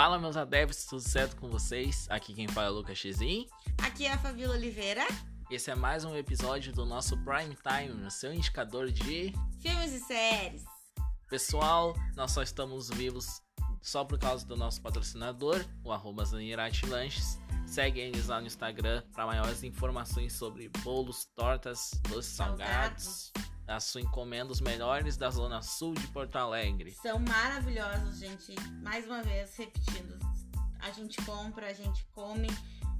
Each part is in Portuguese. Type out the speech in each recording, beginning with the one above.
Fala, meus adeptos, tudo certo com vocês? Aqui quem fala é o Lucas Xizin. Aqui é a Fabíola Oliveira. Esse é mais um episódio do nosso Prime Time, o seu indicador de filmes e séries. Pessoal, nós só estamos vivos só por causa do nosso patrocinador, o arroba Zanirati Lanches. Segue eles lá no Instagram para maiores informações sobre bolos, tortas, doces salgados. salgados a sua encomenda os melhores da Zona Sul de Porto Alegre. São maravilhosos, gente. Mais uma vez, repetindo. A gente compra, a gente come.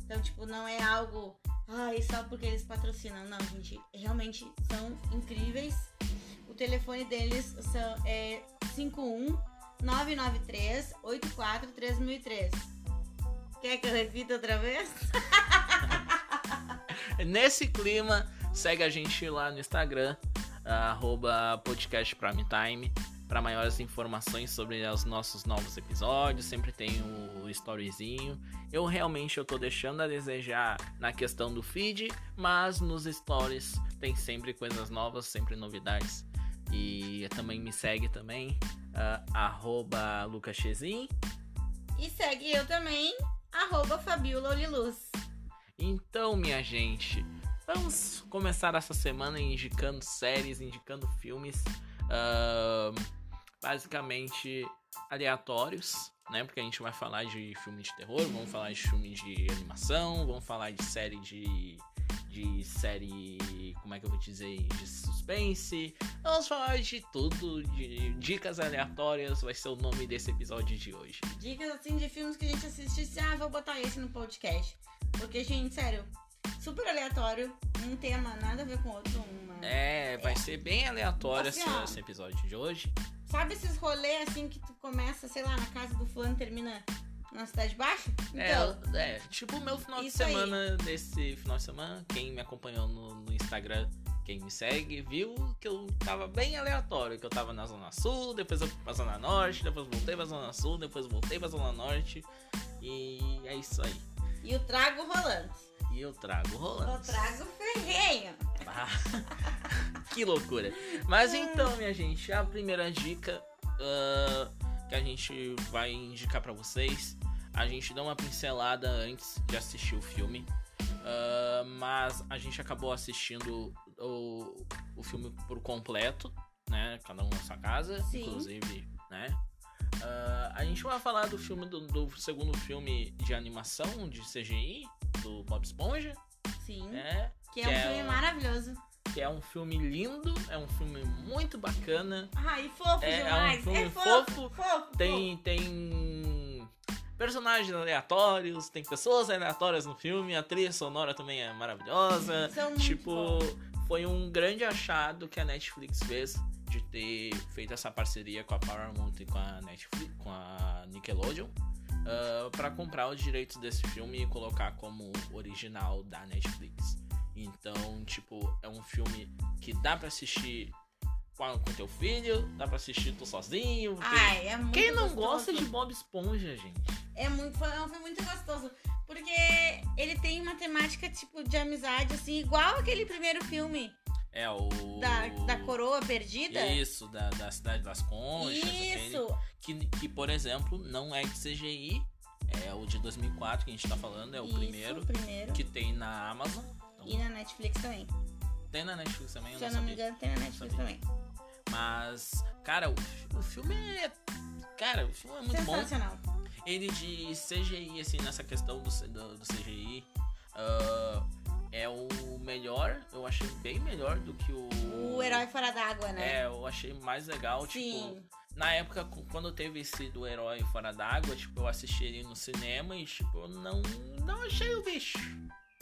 Então, tipo, não é algo. Ai, só porque eles patrocinam. Não, gente. Realmente são incríveis. O telefone deles são, é 51 993 84 3003. Quer que eu repita outra vez? Nesse clima, segue a gente lá no Instagram, arroba podcast Prime Time para maiores informações sobre os nossos novos episódios, sempre tem o storyzinho. Eu realmente eu tô deixando a desejar na questão do feed, mas nos stories tem sempre coisas novas, sempre novidades. E também me segue também, uh, arroba lucaschezin. E segue eu também, arroba Fabiola Oliluz. Então, minha gente, Vamos começar essa semana indicando séries, indicando filmes, uh, basicamente aleatórios, né? Porque a gente vai falar de filme de terror, vamos falar de filme de animação, vamos falar de série de de série, como é que eu vou dizer, de suspense. Vamos falar de tudo, de dicas aleatórias, vai ser o nome desse episódio de hoje. Dicas assim de filmes que a gente assiste, ah, vou botar esse no podcast. Porque, gente, sério, super aleatório, um tema nada a ver com outro. Uma... É, vai é. ser bem aleatório assim, esse, esse, episódio de hoje. Sabe esses rolês assim que tu começa, sei lá, na casa do fulano termina na cidade baixa? É, então, é, é tipo o meu final de semana, aí. desse final de semana, quem me acompanhou no, no Instagram quem me segue viu que eu tava bem aleatório, que eu tava na Zona Sul, depois eu fui pra Zona Norte, depois voltei pra Zona Sul, depois voltei pra Zona Norte. E é isso aí. E o trago rolando. E eu trago rolando. Eu trago ferrenho. Ah, que loucura. Mas então, minha gente, a primeira dica uh, que a gente vai indicar para vocês. A gente dá uma pincelada antes de assistir o filme. Uh, mas a gente acabou assistindo o, o filme por completo, né? Cada um na sua casa, Sim. inclusive, né? Uh, a gente vai falar do filme do, do, segundo filme de animação de CGI do Bob Esponja. Sim. Né? Que é que um é filme maravilhoso. Que é um filme lindo, é um filme muito bacana. Ai, fofo é, demais. É um filme é fofo, fofo, fofo. Tem, tem personagens aleatórios, tem pessoas aleatórias no filme, a trilha sonora também é maravilhosa. São tipo, foi um grande achado que a Netflix fez de ter feito essa parceria com a Paramount e com a Netflix, com a Nickelodeon uh, ah, para comprar os direitos desse filme e colocar como original da Netflix. Então, tipo, é um filme que dá para assistir com, com teu filho, dá pra assistir tu sozinho. Ai, é muito Quem não gostoso. gosta de Bob Esponja, gente? É muito, é um filme muito gostoso. Porque ele tem uma temática, tipo, de amizade, assim, igual aquele primeiro filme. É o. Da, da coroa perdida? Isso, da, da Cidade das Conchas. Isso. Aquele, que, que, por exemplo, não é de CGI. É o de 2004 que a gente tá falando, é o Isso, primeiro, primeiro. Que tem na Amazon. Então, e na Netflix também. Tem na Netflix também? Se eu não, me engano, tem na Netflix também. Mas, cara, o, o filme é. Cara, o filme é muito Sensacional. bom. Ele de CGI, assim, nessa questão do, do, do CGI. Uh, é o melhor, eu achei bem melhor do que o. O Herói Fora d'Água, né? É, eu achei mais legal, Sim. tipo. Na época, quando teve esse do Herói Fora d'Água, tipo, eu assisti ele no cinema e, tipo, não, não achei o bicho,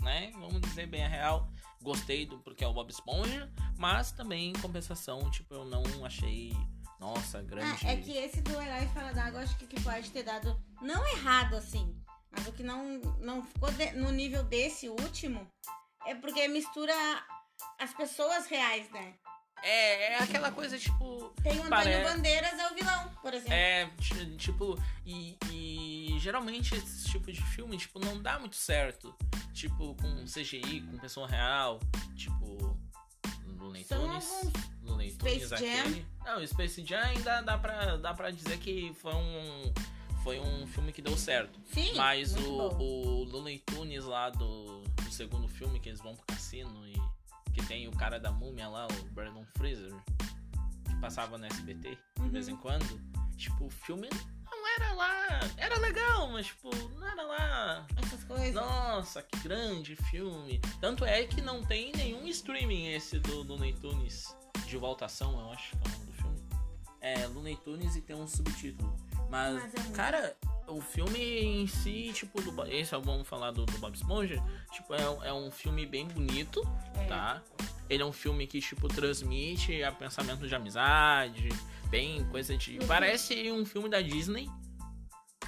né? Vamos dizer bem a real. Gostei do porque é o Bob Esponja, mas também, em compensação, tipo, eu não achei. Nossa, grande. Ah, é que esse do Herói Fora d'Água, acho que, que pode ter dado. Não errado, assim. Mas o que não, não ficou de, no nível desse último é porque mistura as pessoas reais, né? É, é aquela coisa tipo. Tem o Antônio pare... Bandeiras é o vilão, por exemplo. É, tipo, e, e geralmente esse tipo de filme, tipo, não dá muito certo. Tipo, com CGI, com pessoa real, tipo. No Tunes. No Tunes aquele. Não, Space Jam ainda dá pra, dá pra dizer que foi um foi um filme que deu certo. Sim, Mas o, bom. o Looney Tunes lá do, do segundo filme, que eles vão pro cassino e que tem o cara da múmia lá, o Brandon Fraser, que passava no SBT de Uhum. vez em quando. Tipo, o filme não era lá. Era legal, mas tipo, não era lá. Essas coisas. Nossa, que grande filme. Tanto é que não tem nenhum streaming esse do Looney Tunes de voltação, eu acho que é o nome do filme. É Looney Tunes e tem um subtítulo. Mas, Mas é muito- cara, o filme em si, tipo, do, esse vamos falar do, do Bob Esponja, tipo, é, um- é um filme bem bonito, É. tá? Ele é um filme que, tipo, transmite a pensamento de amizade, bem coisa de. Uhum. Parece um filme da Disney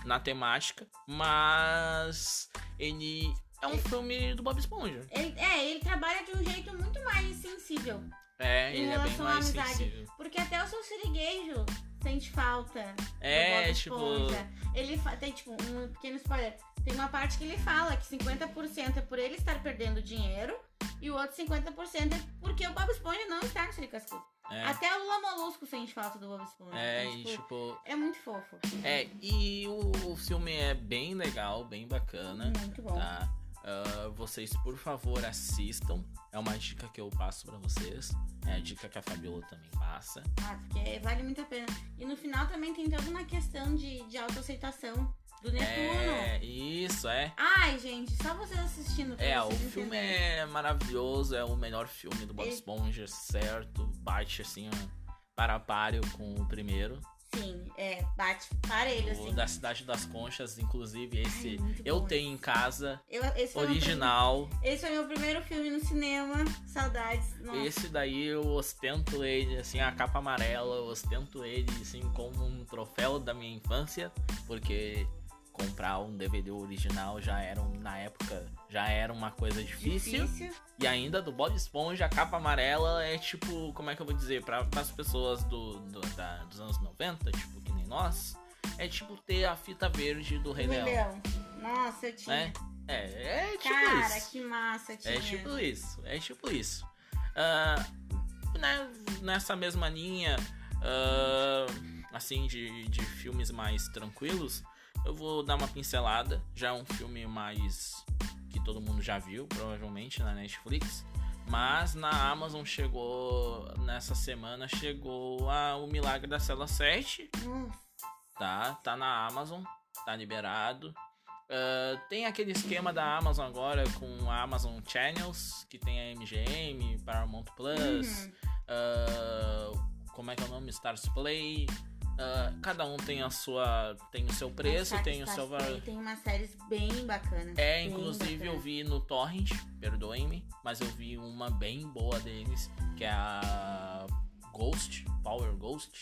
na temática, mas ele é um filme do Bob Esponja. Ele, é, ele trabalha de um jeito muito mais sensível. É, Em ele é bem relação à mais amizade. sensível. Porque até o seu siriguejo sente falta. do É, Bob tipo. Esponja. Ele tem, tipo, um pequeno spoiler. Tem uma parte que ele fala que 50% é por ele estar perdendo dinheiro e o outro 50% é porque o Bob Esponja não está no Siri Cascudo. É, Até o Lula Molusco sente falta do Bob Esponja. é, Então, e tipo, tipo. é muito fofo. É, e o filme é bem legal, bem bacana. Muito bom. Tá? Ah, vocês, por favor, assistam. É uma dica que eu passo pra vocês. É a dica que a Fabiola também passa. Ah, porque vale muito a pena. E no final também tem toda uma questão de, de autoaceitação do Netuno. É, isso, é. Ai, gente, só vocês assistindo. É, o vocês filme entenderem. é maravilhoso, é o melhor filme do Bob Esponja, certo? Bate assim, ó, para páreo com o primeiro. Sim, é, bate parelho, O assim. da Cidade das Conchas, inclusive, esse Ai, eu bom. tenho em casa, Eu, esse, foi original. prim- esse foi meu primeiro filme no cinema. Saudades. Nossa. Esse daí eu ostento ele, assim, a capa amarela, eu ostento ele, assim, como um troféu da minha infância, porque comprar um DVD original já era, na época, já era uma coisa difícil. Difícil. E ainda do Bob Esponja, a capa amarela é tipo, como é que eu vou dizer, para as pessoas do, do- da- dos anos 90, tipo, que nem nós, é tipo ter a fita verde do Rei Rei Leão. Nossa, eu tinha. né? É, é tipo Cara, isso. que massa tinha. É tipo isso, é tipo isso. Ah, né, nessa mesma linha, ah, assim, de, de filmes mais tranquilos, eu vou dar uma pincelada. Já é um filme mais que todo mundo já viu, provavelmente, na Netflix. Mas na Amazon chegou, nessa semana, chegou a, o Milagre da Cela 7 Nossa. tá? Tá na Amazon, tá liberado. Ah, tem aquele esquema da Amazon agora com a Amazon Channels, que tem a MGM, Paramount Plus, Uhum. ah, como é que é o nome? Stars Play. Ah, cada um tem a sua. tem o seu preço, tem o seu valor. Tem umas séries bem bacanas. É, bem inclusive eu bacanas. vi no Torrent, perdoem-me, mas eu vi uma bem boa deles, que é a Ghost, Power Ghost,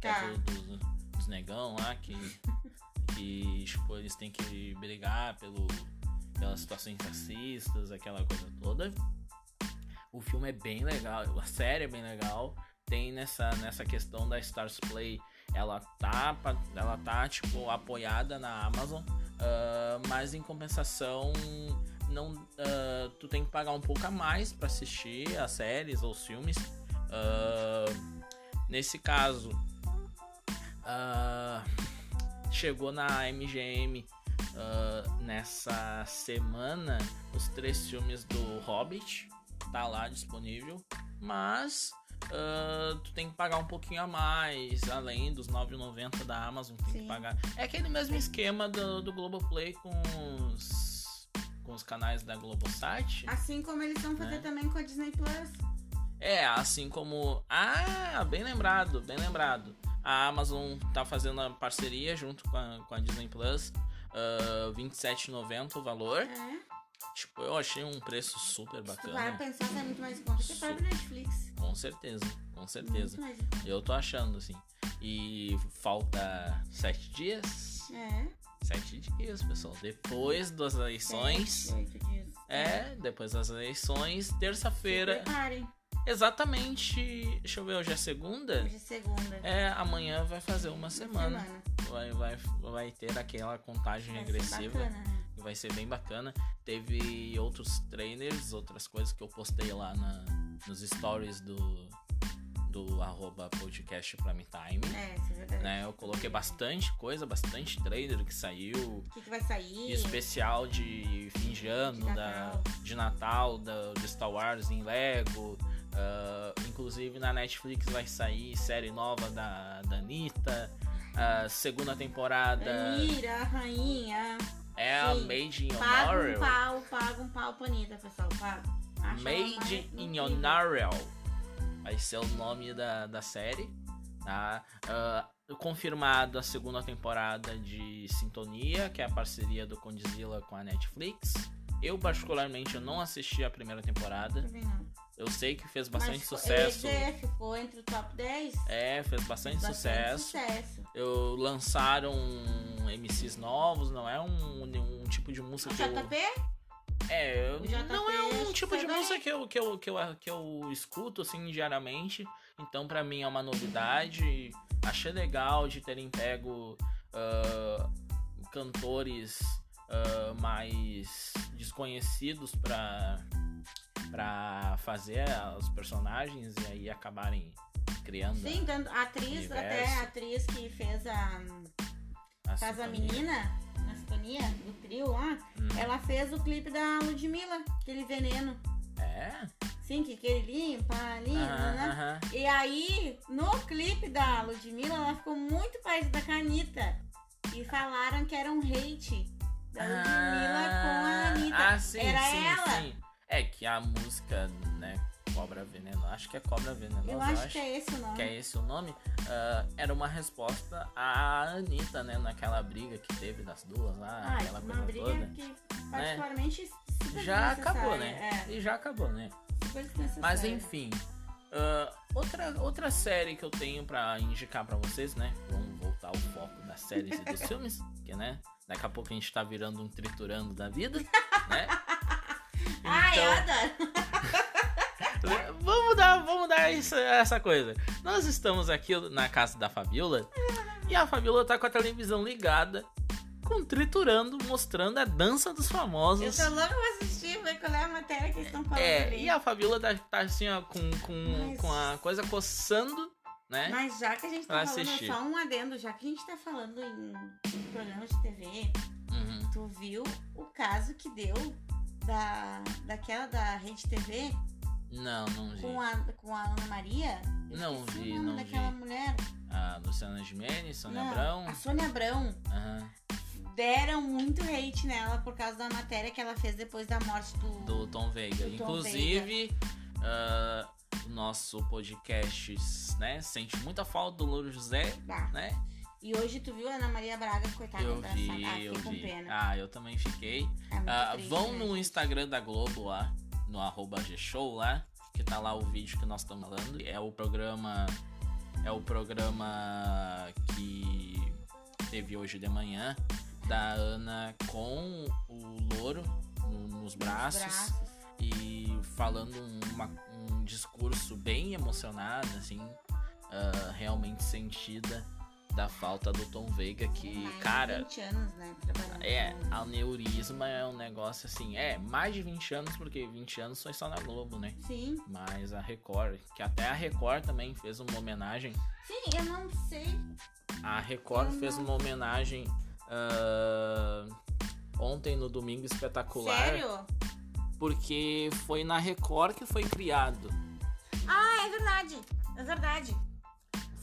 que Tá. é do, do- dos negão lá, que, que tipo, eles têm que brigar pelo, pelas situações racistas, aquela coisa toda. O filme é bem legal, a série é bem legal. Tem nessa, nessa questão da Stars Play, ela tá, ela tá tipo apoiada na Amazon, ah, mas em compensação não, ah, tu tem que pagar um pouco a mais pra assistir as séries ou os filmes. Ah, nesse caso, chegou na MGM nessa semana os três filmes do Hobbit, tá lá disponível, mas ah, tu tem que pagar um pouquinho a mais, além dos 9,90 da Amazon, tem Sim. que pagar. É aquele mesmo esquema do, do Globoplay com os, com os canais da Globosat. Assim como eles vão fazer Né? também com a Disney Plus. É, assim como. Ah, bem lembrado, bem lembrado. A Amazon tá fazendo a parceria junto com a, com a Disney Plus. Uh, R$27,90 o valor. É. Tipo, eu achei um preço super Se tu vai bacana. pensar, sai muito mais em conta que próprio Netflix. Com certeza, com certeza. Eu tô achando, assim. E falta sete dias. É. Sete dias, pessoal. Depois das eleições. Sete, dias. É, depois das eleições, terça-feira. preparem. Exatamente. Deixa eu ver, hoje é segunda? Hoje é segunda. É, amanhã vai fazer uma semana. Semana. Vai, vai, vai ter aquela contagem Vai ser regressiva. bacana, né? Vai ser bem bacana. Teve outros trailers, outras coisas que eu postei lá na, nos stories do, do arroba podcast Prime Time. É, isso é verdade. Né? Eu coloquei bastante coisa, bastante trailer que saiu. O que, que vai sair? especial de fim de ano, De da, Natal. de Natal, da, de Star Wars em Lego. Ah, inclusive na Netflix vai sair série nova da, da Anitta. A segunda temporada Mira, a rainha. É a sim. Made in Paga um Honorable. pau, paga um pau pra Anitta, pessoal. Paga. Acho Made in. Honorable. Vai ser o nome da, da série. Tá? Ah, confirmado a segunda temporada de Sintonia, que é a parceria do Condzilla com a Netflix. Eu, particularmente, eu não assisti a primeira temporada. Eu sei que fez bastante Mas ficou- sucesso. É, ficou entre o top 10. É, fez bastante, Bastante sucesso. sucesso. Eu lançaram MCs novos, não é um, um tipo de música O que eu. JP? É, eu- O JP não é um tipo de bem. música que eu, que, eu, que, eu, que eu escuto assim diariamente. Então, pra mim, é uma novidade. Achei legal de terem pego ah, cantores ah, mais desconhecidos pra, pra fazer os personagens e aí acabarem criando Sim, a atriz, Universo. até a atriz que fez a a Faz a sintonia. Menina, na sintonia, do trio lá, Hum. ela fez o clipe da Ludmilla, aquele veneno. É? Sim, que, que ele limpa, limpa, Aham, né? E aí, no clipe da Ludmilla, ela ficou muito parecida com a Anitta. E falaram que era um hate da Ludmilla com a Anitta. Ah, sim, era sim, ela. sim. É que a música, né, Cobra Veneno, acho que é Cobra Venenosa, Eu acho que é esse o nome. que é esse o nome, ah, era uma resposta à Anitta, né, naquela briga que teve das duas lá, Ah, aquela uma coisa briga toda. Né? que particularmente super Já acabou, né? É, E já acabou, né? Mas enfim, ah, outra, outra série que eu tenho pra indicar pra vocês, né? Vamos voltar ao foco das séries e dos filmes, que né? Daqui a pouco a gente tá virando um triturando da vida, né? Ai, eu Então, adoro. Vamos dar, vamos dar isso- essa coisa. Nós estamos aqui na casa da Fabiola e a Fabiola tá com a televisão ligada, com triturando, mostrando a dança dos Eu famosos. tô louca pra assistir, ver qual é a matéria que eles estão falando É, ali. e a Fabiola tá, tá assim, ó, com, com, Mas- com a coisa coçando, né? Mas já que a gente tá Pra falando, assistir. só um adendo, já que a gente tá falando em, em programas de TV, Uhum. tu viu o caso que deu da, daquela da Rede TV Não, não vi. com a, com a Ana Maria? Eu Não vi, o nome não daquela vi. mulher. A Luciana Gimenez, Sônia Não, Abrão. A Sônia Abrão. aham, Deram muito hate nela por causa da matéria que ela fez depois da morte do. do Tom Veiga. Do Tom Inclusive, ah, o nosso podcast, né, sente muita falta do Louro José, Bah. né? E hoje tu viu a Ana Maria Braga, coitada, Eu abraçada. vi, ah, eu vi. pena. Ah, eu também fiquei. É Ah, triste, vão né, no? Instagram da Globo lá, no arroba G-Show lá, que tá lá o vídeo que nós estamos falando. É o programa. É o programa que teve hoje de manhã da Ana com o louro no- nos Nos braços e falando uma- um discurso bem emocionado, assim, ah, realmente sentida da falta do Tom Veiga, que, Mais de cara, 20 anos, né, é, aneurisma é um negócio assim, é, mais de 20 anos, porque 20 anos foi só na Globo, né? Sim, Mas a Record, que até a Record também fez uma homenagem. sim, eu não sei. A Record Eu fez não- uma homenagem ah, ontem no Domingo Espetacular. Sério? Porque foi na Record que foi criado. Ah, é verdade. É verdade.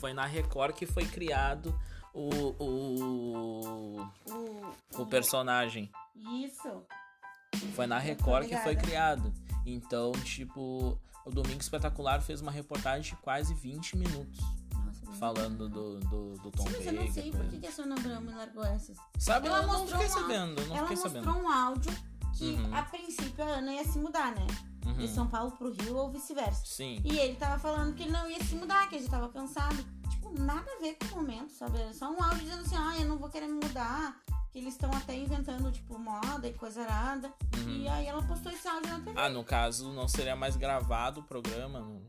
Foi na Record que foi criado o, o, O, o personagem. Isso. Foi na Record que foi criado. Então, tipo, o Domingo Espetacular fez uma reportagem de quase 20 minutos falando do, do, do Tom Sim, mas eu não Veiga. sei por que, a Sônia me largou essas. Sabe, Ela eu não fiquei uma- sabendo, não Ela fiquei mostrou sabendo. um áudio que, Uhum. a princípio, a Ana ia se mudar, né? Uhum. De São Paulo pro Rio ou vice-versa. Sim. E ele tava falando que ele não ia se mudar, que ele já tava cansado. Tipo, nada a ver com o momento, sabe? Era só um áudio dizendo assim, ah, eu não vou querer me mudar. Que eles estão até inventando, tipo, moda e coisa arada. Uhum. E aí ela postou esse áudio na TV. Ah, no caso, não seria mais gravado o programa. não-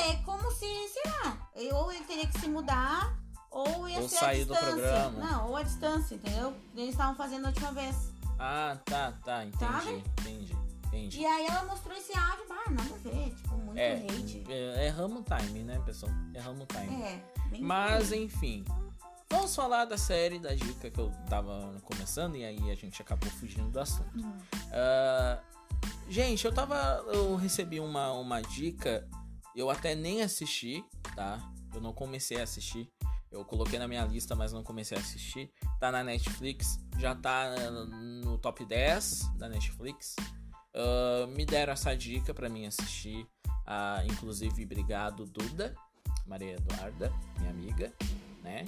É como se, sei lá, ou ele teria que se mudar, ou ia Ou ser sair a do distância. programa. Não, ou a distância, entendeu? Eles estavam fazendo a última vez. Ah, tá, tá, entendi, Sabe? entendi, entendi. E aí ela mostrou esse áudio, ah, nada a ver, tipo, muito É, hate. é, erramos o time, né, pessoal? Erramos o time. É, bem Mas enfim. Vamos falar da série, da dica que eu tava começando e aí a gente acabou fugindo do assunto. Hum. Ah, gente, eu tava. Eu recebi uma, uma dica. Eu até nem assisti, tá? Eu não comecei a assistir. Eu coloquei na minha lista, mas não comecei a assistir. Tá na Netflix. Já tá no top 10 da Netflix. Ah, me deram essa dica pra mim assistir. Ah, inclusive, obrigado, Duda, Maria Eduarda, minha amiga, né?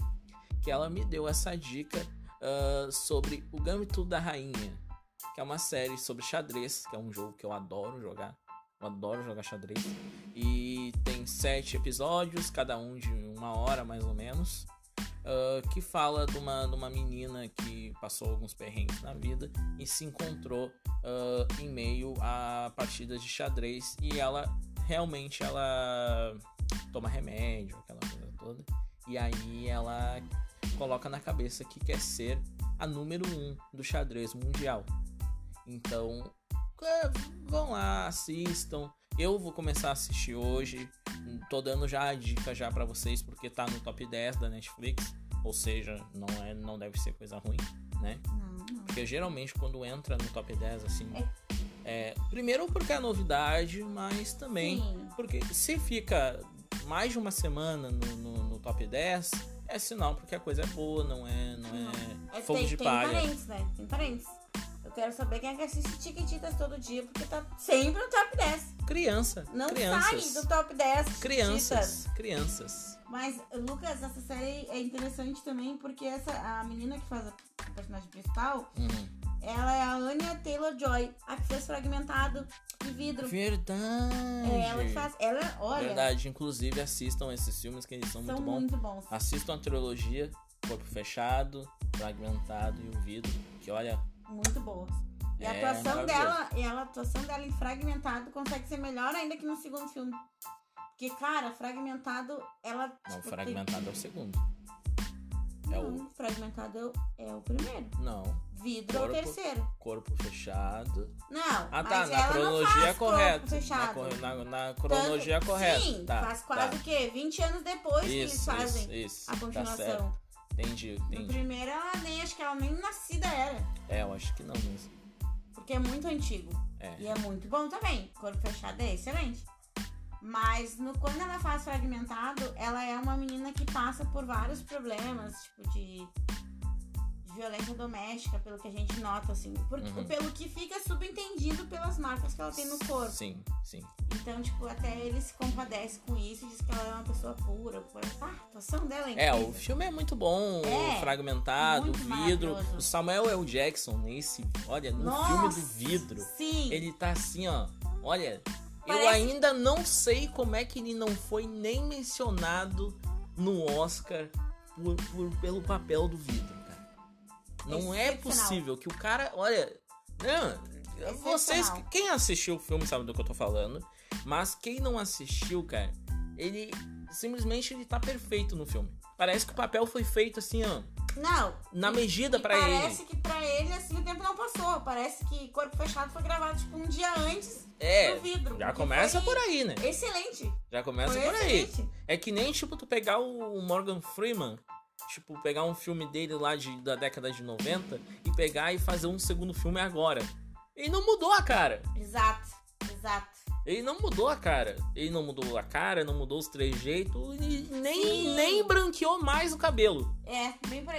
Que ela me deu essa dica ah, sobre o Gâmbito da Rainha que é uma série sobre xadrez, que é um jogo que eu adoro jogar. Eu adoro jogar xadrez. E sete episódios, cada um de uma hora mais ou menos. ah, que fala de uma, de uma menina que passou alguns perrengues na vida e se encontrou ah, em meio a partidas de xadrez e ela realmente ela toma remédio, aquela coisa toda. E aí ela coloca na cabeça que quer ser a número um do xadrez mundial. Então, é, vão lá, assistam. Eu vou começar a assistir hoje. Tô dando já a dica já para vocês porque tá no top 10 da Netflix, ou seja, não é não deve ser coisa ruim, né? Não, não. Porque geralmente quando entra no top 10 assim, é, primeiro porque é novidade, mas também Sim. porque se fica mais de uma semana no, no- no top 10, é sinal porque a coisa é boa, não é, não é, É, fogo tem, de tem palha. parentes, né? Tem parentes. Eu quero saber quem é que assiste Tiquititas todo dia, porque tá sempre no top 10. Criança, Não crianças. sai do top 10 Chiquititas. Crianças, crianças. Mas, Lucas, essa série é interessante também porque essa, a menina que faz a personagem principal, Uhum. ela é a Anya Taylor-Joy, a que fez Fragmentado de Vidro. Verdade. É ela que faz. Ela, olha, Verdade, inclusive assistam esses filmes que eles são, são muito bons. muito bons. Assistam a trilogia Corpo Fechado, Fragmentado e o Vidro, que olha, Muito boas. E a É, atuação dela, e a atuação dela em Fragmentado consegue ser melhor ainda que no segundo filme. Porque, cara, Fragmentado, ela. não, tipo, Fragmentado é o segundo. tem- É o Não, Fragmentado é o, é o primeiro. não, Vidro é o Corpo. terceiro. Corpo Fechado. Não, Ah, tá, mas na cronologia faz correta. corpo Na, na- na cronologia Tanto- correta. Sim, tá, faz quase tá. o quê? 20 anos depois que eles Isso, fazem isso, isso. a Tá continuação. Entendi, no entendi. primeiro, ela nem, acho que ela nem nascida era. É, eu acho que não mesmo. Porque é muito antigo. É. E é muito bom também. Corpo fechado é excelente. Mas no, quando ela faz fragmentado, ela é uma menina que passa por vários problemas, tipo de violência doméstica, pelo que a gente nota, assim. Porque, Uhum. Pelo que fica subentendido pelas marcas que ela tem no corpo. Sim, sim. Então, tipo, até ele se compadece com isso e diz que ela é uma pessoa pura. Ah, a atuação dela é É, incrível. o filme é muito bom, É, fragmentado, vidro. O Samuel L. Jackson nesse, olha, no Nossa, filme do vidro, Sim. ele tá assim, ó. Olha, eu Parece- ainda não sei como é que ele não foi nem mencionado no Oscar por, por- pelo papel do vidro. Não é possível que o cara, olha, não, vocês, quem assistiu o filme sabe do que eu tô falando, mas quem não assistiu, cara, ele simplesmente ele tá perfeito no filme. Parece que o papel foi feito assim, ó, Não. na medida pra ele. Parece que pra ele, assim, o tempo não passou. Parece que Corpo Fechado foi gravado, tipo, um dia antes É, do vidro. já começa por aí, né? Excelente. Já começa foi por aí. excelente. É que nem, tipo, tu pegar o Morgan Freeman, tipo, pegar um filme dele lá de, da década de 90 e pegar e fazer um segundo filme agora. Ele não mudou a cara. Exato, exato. Ele não mudou a cara. Ele não mudou a cara, não mudou os trejeitos e nem, Sim. nem branqueou mais o cabelo. É.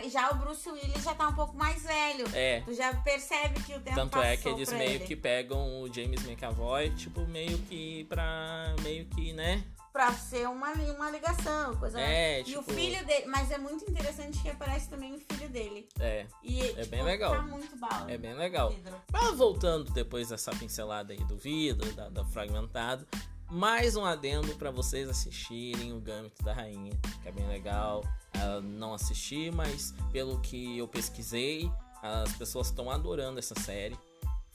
Já o Bruce Willis já tá um pouco mais velho. É. Tu já percebe que o tempo Tanto é que eles meio ele. que pegam o James McAvoy, tipo, meio que pra. meio que, né? Pra ser uma, uma ligação, coisa É, E tipo. o filho dele, mas é muito interessante que aparece também o filho dele. É, E, É tipo, bem legal. Tá muito bala. é bem legal. Vidro. Mas voltando depois dessa pincelada aí do vidro, da, da fragmentado, mais um adendo pra vocês assistirem o Gâmbito da Rainha, que é bem legal. Ah, não assisti, mas pelo que eu pesquisei, as pessoas estão adorando essa série.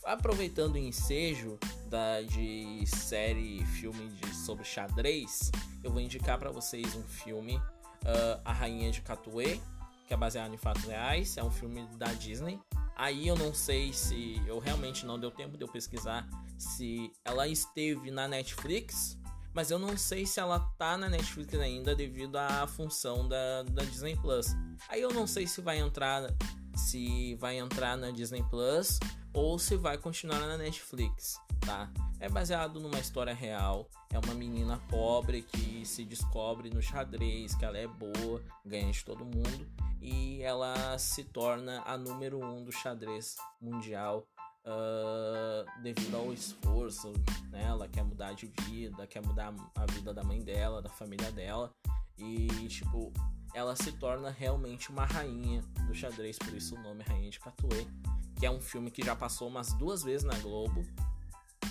Aproveitando o ensejo da, de série, filme de, sobre xadrez, eu vou indicar pra vocês um filme, ah, A Rainha de Catuê, que é baseado em fatos reais, é um filme da Disney. Aí eu não sei se eu realmente não deu tempo de eu pesquisar se ela esteve na Netflix Mas eu não sei se ela tá na Netflix ainda devido à função da, da Disney Plus. Aí eu não sei se vai entrar se vai entrar na Disney Plus ou se vai continuar na Netflix, tá? É baseado numa história real. É uma menina pobre que se descobre no xadrez, que ela é boa, ganha de todo mundo e ela se torna a número um do xadrez mundial uh, devido ao esforço. Né? Ela quer mudar de vida, quer mudar a vida da mãe dela, da família dela e tipo ela se torna realmente uma rainha do xadrez, por isso o nome Rainha de Catuê, que é um filme que já passou umas duas vezes na Globo,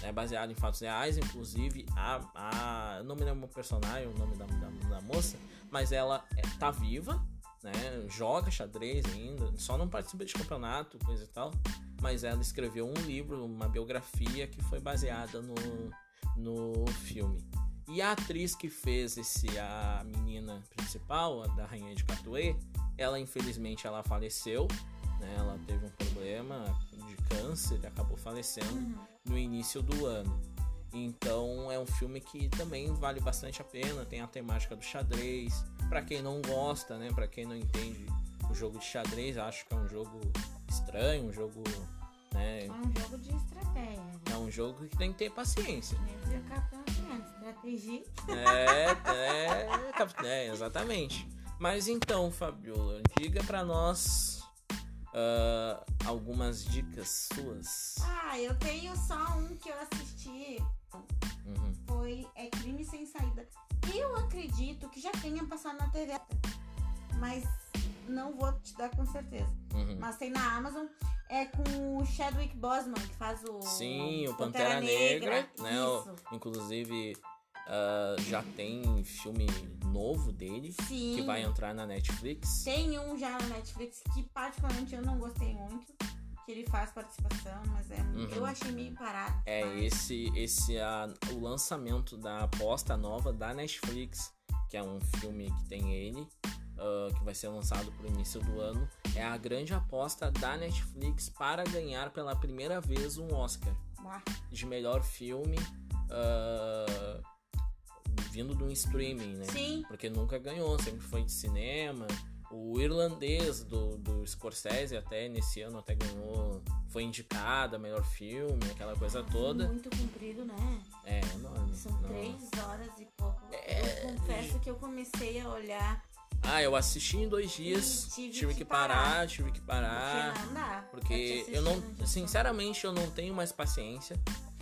é baseado em fatos reais, inclusive a, a não me lembro o personagem, o nome da, da, da moça, mas ela é, tá viva, né? Joga xadrez ainda, só não participa de campeonato, coisa e tal. Mas ela escreveu um livro, uma biografia que foi baseada no, no filme. E a atriz que fez esse a menina principal, a da rainha de Catuê, ela infelizmente ela faleceu, né? Ela teve um problema de câncer e acabou falecendo uhum. no início do ano. Então é um filme que também vale bastante a pena, tem a temática do xadrez. Para quem não gosta, né, para quem não entende o jogo de xadrez, acho que é um jogo estranho, um jogo, né? É um jogo de estratégia. É um jogo que tem que ter paciência. Estratégia. É, é, é, exatamente. Mas então, Fabiola, diga para nós uh, algumas dicas suas. Ah, eu tenho só um que eu assisti uhum. foi é Crime Sem Saída. Eu acredito que já tenha passado na TV, mas não vou te dar com certeza. Uhum. Mas tem na Amazon. É com o Chadwick Boseman, que faz o. Sim, o Pantera, Pantera Negra. Negra né? O, inclusive, uh, já tem filme novo dele Sim. que vai entrar na Netflix. Tem um já na Netflix que, particularmente, eu não gostei muito que ele faz participação, mas é, uhum. eu achei meio parado. É, mas... esse, esse a, o lançamento da aposta nova da Netflix, que é um filme que tem ele, uh, que vai ser lançado pro início do ano, é a grande aposta da Netflix para ganhar pela primeira vez um Oscar ah. de melhor filme. Uh, vindo do streaming, né? Sim. Porque nunca ganhou, sempre foi de cinema. O irlandês do, do Scorsese até nesse ano até ganhou, foi indicado a melhor filme, aquela coisa toda. Muito comprido, né? É, enorme. São três horas e pouco. É... Eu confesso que eu comecei a olhar. Ah, eu assisti em dois dias, tive, tive que, que parar, parar, tive que parar. Porque não dá. Porque eu não, sinceramente, eu não tenho mais paciência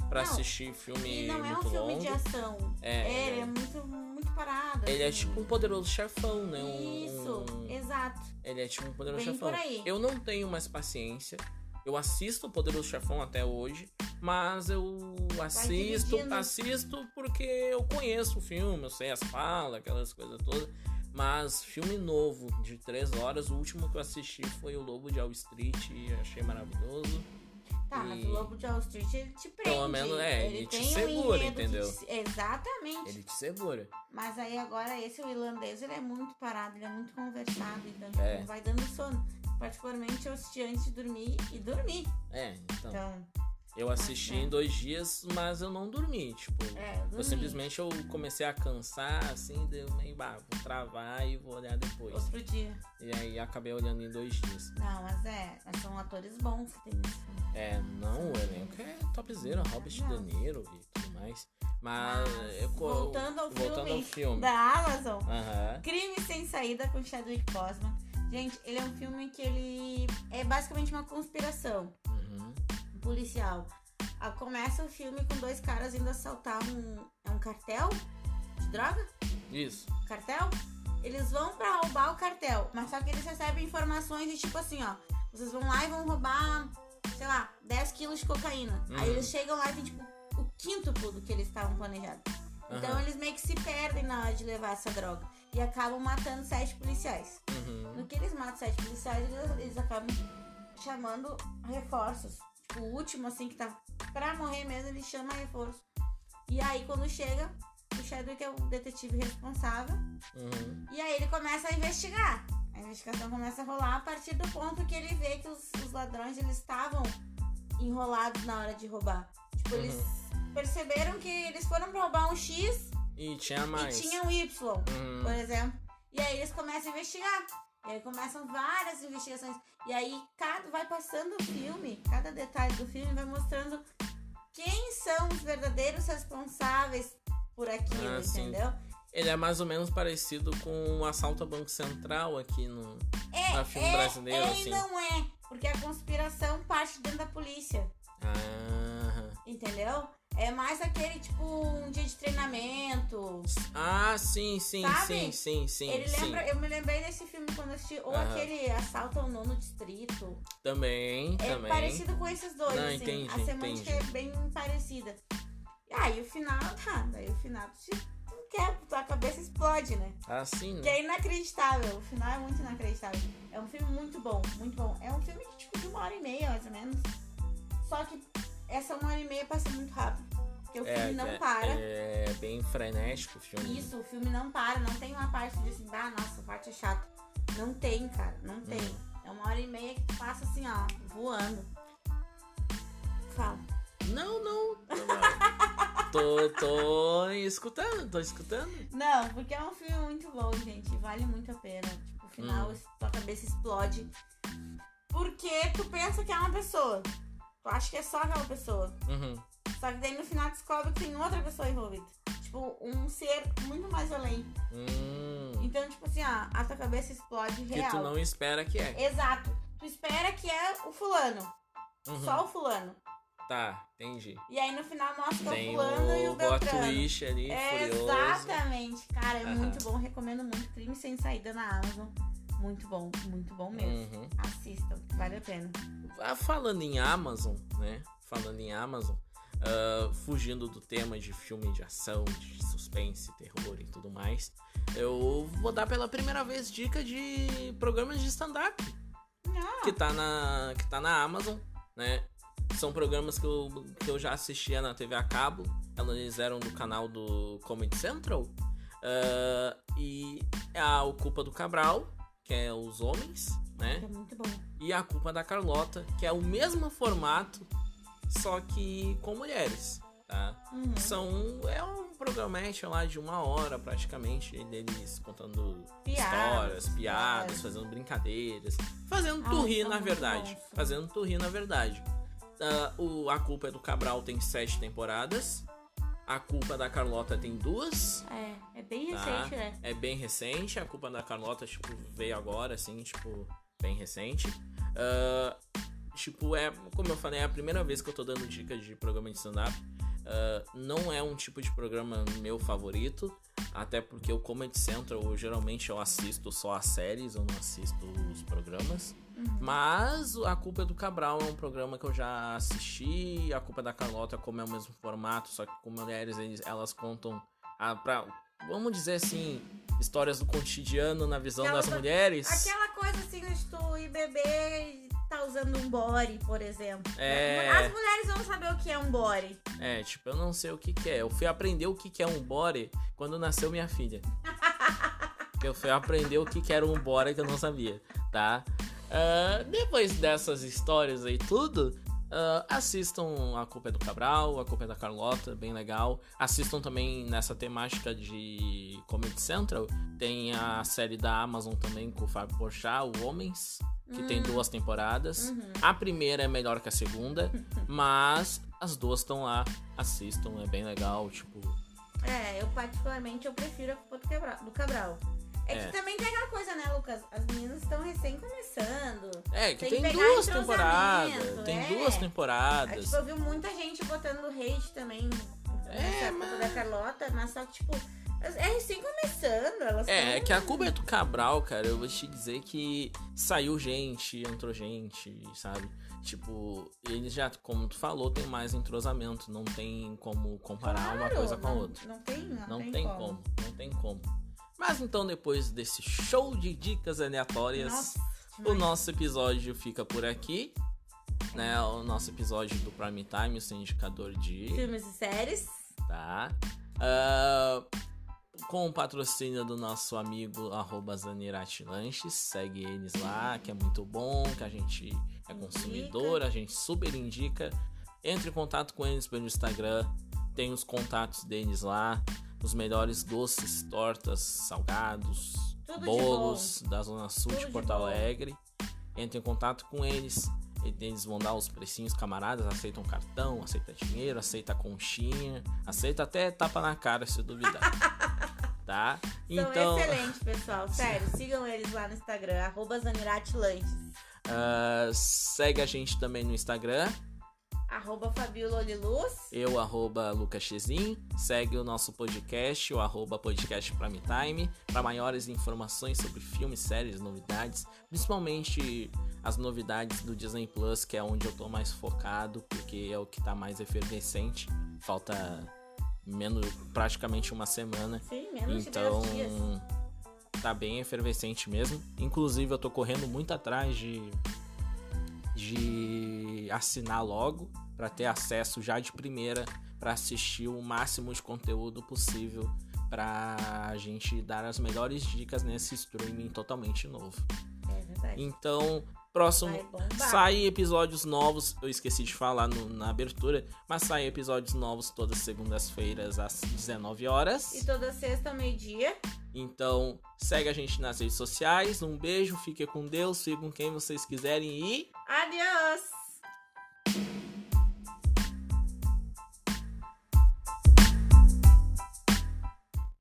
para assistir filme e não é um filme longo. de ação. É, é, é, é muito, muito parado. Ele é assim. é tipo um poderoso chefão, né? Um, Isso, exato. Ele é tipo um poderoso Bem chefão. Eu não tenho mais paciência. Eu assisto o Poderoso Chefão até hoje, mas eu assisto, assisto porque eu conheço o filme, eu sei as falas, aquelas coisas todas. Mas filme novo de três horas, o último que eu assisti foi o Lobo de Wall Street e achei maravilhoso. Tá, e... mas o Lobo de Wall Street ele te prende. Pelo menos é, ele, ele te segura, um entendeu? Te... Exatamente. Ele te segura. Mas aí agora esse o irlandês ele é muito parado, ele é muito conversado, então é. vai dando sono. Particularmente eu assisti antes de dormir e dormi. É, então. então eu assisti é. em dois dias, mas eu não dormi. Tipo, é, eu, eu, simplesmente eu comecei a cansar, assim, deu meio, bah, vou travar e vou olhar depois. Outro dia. E aí acabei olhando em dois dias. Não, mas é, são atores bons que tem isso. É, não, o elenco é topzera, Robert De Niro e tudo mais. Mas, mas eu, voltando, ao, voltando filme ao filme da Amazon, uhum. Crime Sem Saída com Chadwick Boseman. Gente, ele é um filme que ele é basicamente uma conspiração policial. Ah, começa o filme com dois caras indo assaltar um, é um cartel de droga? Isso. Cartel? Eles vão para roubar o cartel, mas só que eles recebem informações de tipo assim, ó. Vocês vão lá e vão roubar, sei lá, 10 quilos de cocaína. Uhum. Aí eles chegam lá e tem tipo o quíntuplo do que eles estavam planejando. Uhum. Então eles meio que se perdem na hora de levar essa droga. E acabam matando sete policiais. Uhum. No que eles matam sete policiais, eles, eles acabam chamando reforços o último, assim, que tá pra morrer mesmo, ele chama reforço. E aí, quando chega, o Chadwick é o detetive responsável. Uhum. E aí ele começa a investigar. A investigação começa a rolar a partir do ponto que ele vê que os, os ladrões eles estavam enrolados na hora de roubar. Tipo, uhum. eles perceberam que eles foram pra roubar um X E tinha mais. E tinha um Y, Hum, por exemplo. E aí eles começam a investigar. E aí começam várias investigações. E aí cada, vai passando o filme, cada detalhe do filme vai mostrando quem são os verdadeiros responsáveis por aquilo, Ah, sim. entendeu? Ele é mais ou menos parecido com o assalto ao Banco Central aqui no. É, filme é, brasileiro, é assim. não é. Porque a conspiração parte dentro da polícia. Ah, Entendeu? É mais aquele, tipo, um dia de treinamento. ah sim, sim, Sabe? sim, sim, sim. Ele sim. lembra, eu me lembrei desse filme quando assisti, ou Aham. aquele Assalto ao Nono Distrito. Também, É também. parecido com esses dois, Não, assim. entendi, a semântica entendi. é bem parecida. E aí o final, tá, daí o final tu quer, tua cabeça explode, né? Assim, Que é inacreditável. O final é muito inacreditável. É um filme muito bom, muito bom. É um filme que, tipo, de uma hora e meia, mais ou menos. Só que essa uma hora e meia passa muito rápido. Porque o filme não é, para. É bem frenético o filme. Isso, o filme não para. Não tem uma parte de assim, ah, nossa, a parte é chata. Não tem, cara. Não tem. Uhum. É uma hora e meia que tu passa assim, ó, voando. Fala. Não, não. tô, tô escutando, tô escutando. Não, porque é um filme muito bom, gente. Vale muito a pena. Tipo, o final, Hum. tua cabeça explode. Porque tu pensa que é uma pessoa. Tu acha que é só aquela pessoa. Uhum. Só que daí no final descobre que tem outra pessoa envolvida. Tipo, um ser muito mais além. Hum, Então, tipo assim, ó, a tua cabeça explode que real. tu não espera que é. Exato. Tu espera que é o fulano. Uhum. Só o fulano. Tá, entendi. E aí no final mostra Tem o fulano e o o plot Beltrano. twist ali, furioso. Exatamente. Cara, é Aham. muito bom. Recomendo muito. Crime Sem Saída na Amazon. Muito bom. Muito bom mesmo. Uhum. Assistam. Vale a pena. Ah, Falando em Amazon, né? Falando em Amazon, ah, fugindo do tema de filme de ação, de suspense, terror e tudo mais, eu vou dar pela primeira vez dica de programas de stand-up Ah, que tá na que tá na Amazon, né? São programas que eu, que eu já assistia na TV a cabo. Eles eram do canal do Comedy Central. Ah, e é a O Culpa do Cabral, que é os homens, né? é muito bom. e a culpa da Carlota, que é o mesmo formato, só que com mulheres, tá? Uhum. São é um programete lá de uma hora praticamente, deles contando Piadas, histórias, piadas, piadas. fazendo brincadeiras, fazendo Ah, tu rir são na verdade, fazendo tu rir na verdade. Ah, o a culpa é do Cabral tem sete temporadas, a culpa da Carlota tem duas. É, é bem Tá. recente, né? É bem recente, a culpa da Carlota, tipo, veio agora, assim, tipo, bem recente. Ah, tipo, é, como eu falei, é a primeira vez que eu tô dando dica de programa de stand-up. Ah, não é um tipo de programa meu favorito, até porque o Comedy Central, eu, geralmente eu assisto só as séries, eu não assisto os programas. Uhum. Mas A Culpa é do Cabral é um programa que eu já assisti. A Culpa é da Carlota, como é o mesmo formato, só que com mulheres elas contam, a, pra, vamos dizer assim, histórias do cotidiano na visão Aquela das do- mulheres. Aquela coisa assim de tu ir beber e tá usando um body, por exemplo. É. As mulheres vão saber o que é um body. É, tipo, eu não sei o que, que é. Eu fui aprender o que, que é um body quando nasceu minha filha. eu fui aprender o que, que era um body que eu não sabia, tá? Ah, depois dessas histórias aí tudo, ah, assistam A Culpa é do Cabral, A Culpa é da Carlota, bem legal. Assistam também nessa temática de Comedy Central. Tem a série da Amazon também com o Fábio Porchat, o Homens, que tem duas temporadas. Uhum. A primeira é melhor que a segunda, mas as duas estão lá. Assistam, é bem legal, tipo. É, eu particularmente eu prefiro a culpa do Cabral. É, É. que também tem aquela coisa, né, Lucas? As meninas estão recém começando. É, que Tem tem, que duas temporadas. Tem é. duas temporadas. tipo, eu vi muita gente botando hate também É, nessa mas- da Carlota, mas só que, tipo, é recém começando. Elas É, é que a culpa é do Cabral, cara. Eu vou te dizer que saiu gente, entrou gente, sabe? Tipo, eles já, como tu falou, tem mais entrosamento. Não tem como comparar uma Claro, coisa com a não- outra. Não tem, não, Não tem como, não tem como. Mas então, depois desse show de dicas aleatórias. Nossa, O nosso episódio fica por aqui. Né? O nosso episódio do Prime Time, o seu indicador de. Filmes e séries. Tá? Ah, com o patrocínio do nosso amigo arroba Zanirati Lanches. Segue eles lá, que é muito bom, que a gente é consumidor, a gente super indica. Entre em contato com eles pelo Instagram. Tem os contatos deles lá. Os melhores doces, tortas, salgados, Tudo de bolos da Zona Sul Tudo de de Porto bom. Alegre. Entre em contato com eles. Eles vão dar os precinhos, camaradas. Aceitam cartão, aceita dinheiro, aceita conchinha, aceita até tapa na cara se duvidar. tá? São Então, excelentes, pessoal. Sério, sigam eles lá no Instagram, arroba Zanirati Lanches, ah, segue a gente também no Instagram. Arroba Fabiola Oliluz. Eu, arroba Lucas Chezin. Segue o nosso podcast, o arroba podcast Prime Time, para maiores informações sobre filmes, séries, novidades, principalmente as novidades do Disney Plus, que é onde eu tô mais focado, porque é o que tá mais efervescente. Falta menos, praticamente uma semana. Sim, menos Então, de 10 dias. tá bem efervescente mesmo. Inclusive, eu tô correndo muito atrás de de assinar logo para ter acesso já de primeira para assistir o máximo de conteúdo possível para a gente dar as melhores dicas nesse streaming totalmente novo. É verdade. Então, próximo. Saem episódios novos, eu esqueci de falar no- na abertura, mas saem episódios novos todas segundas-feiras às 19 horas. E toda sexta, meio-dia. Então, segue a gente nas redes sociais. Um beijo, fique com Deus, fique com quem vocês quiserem e Adiós!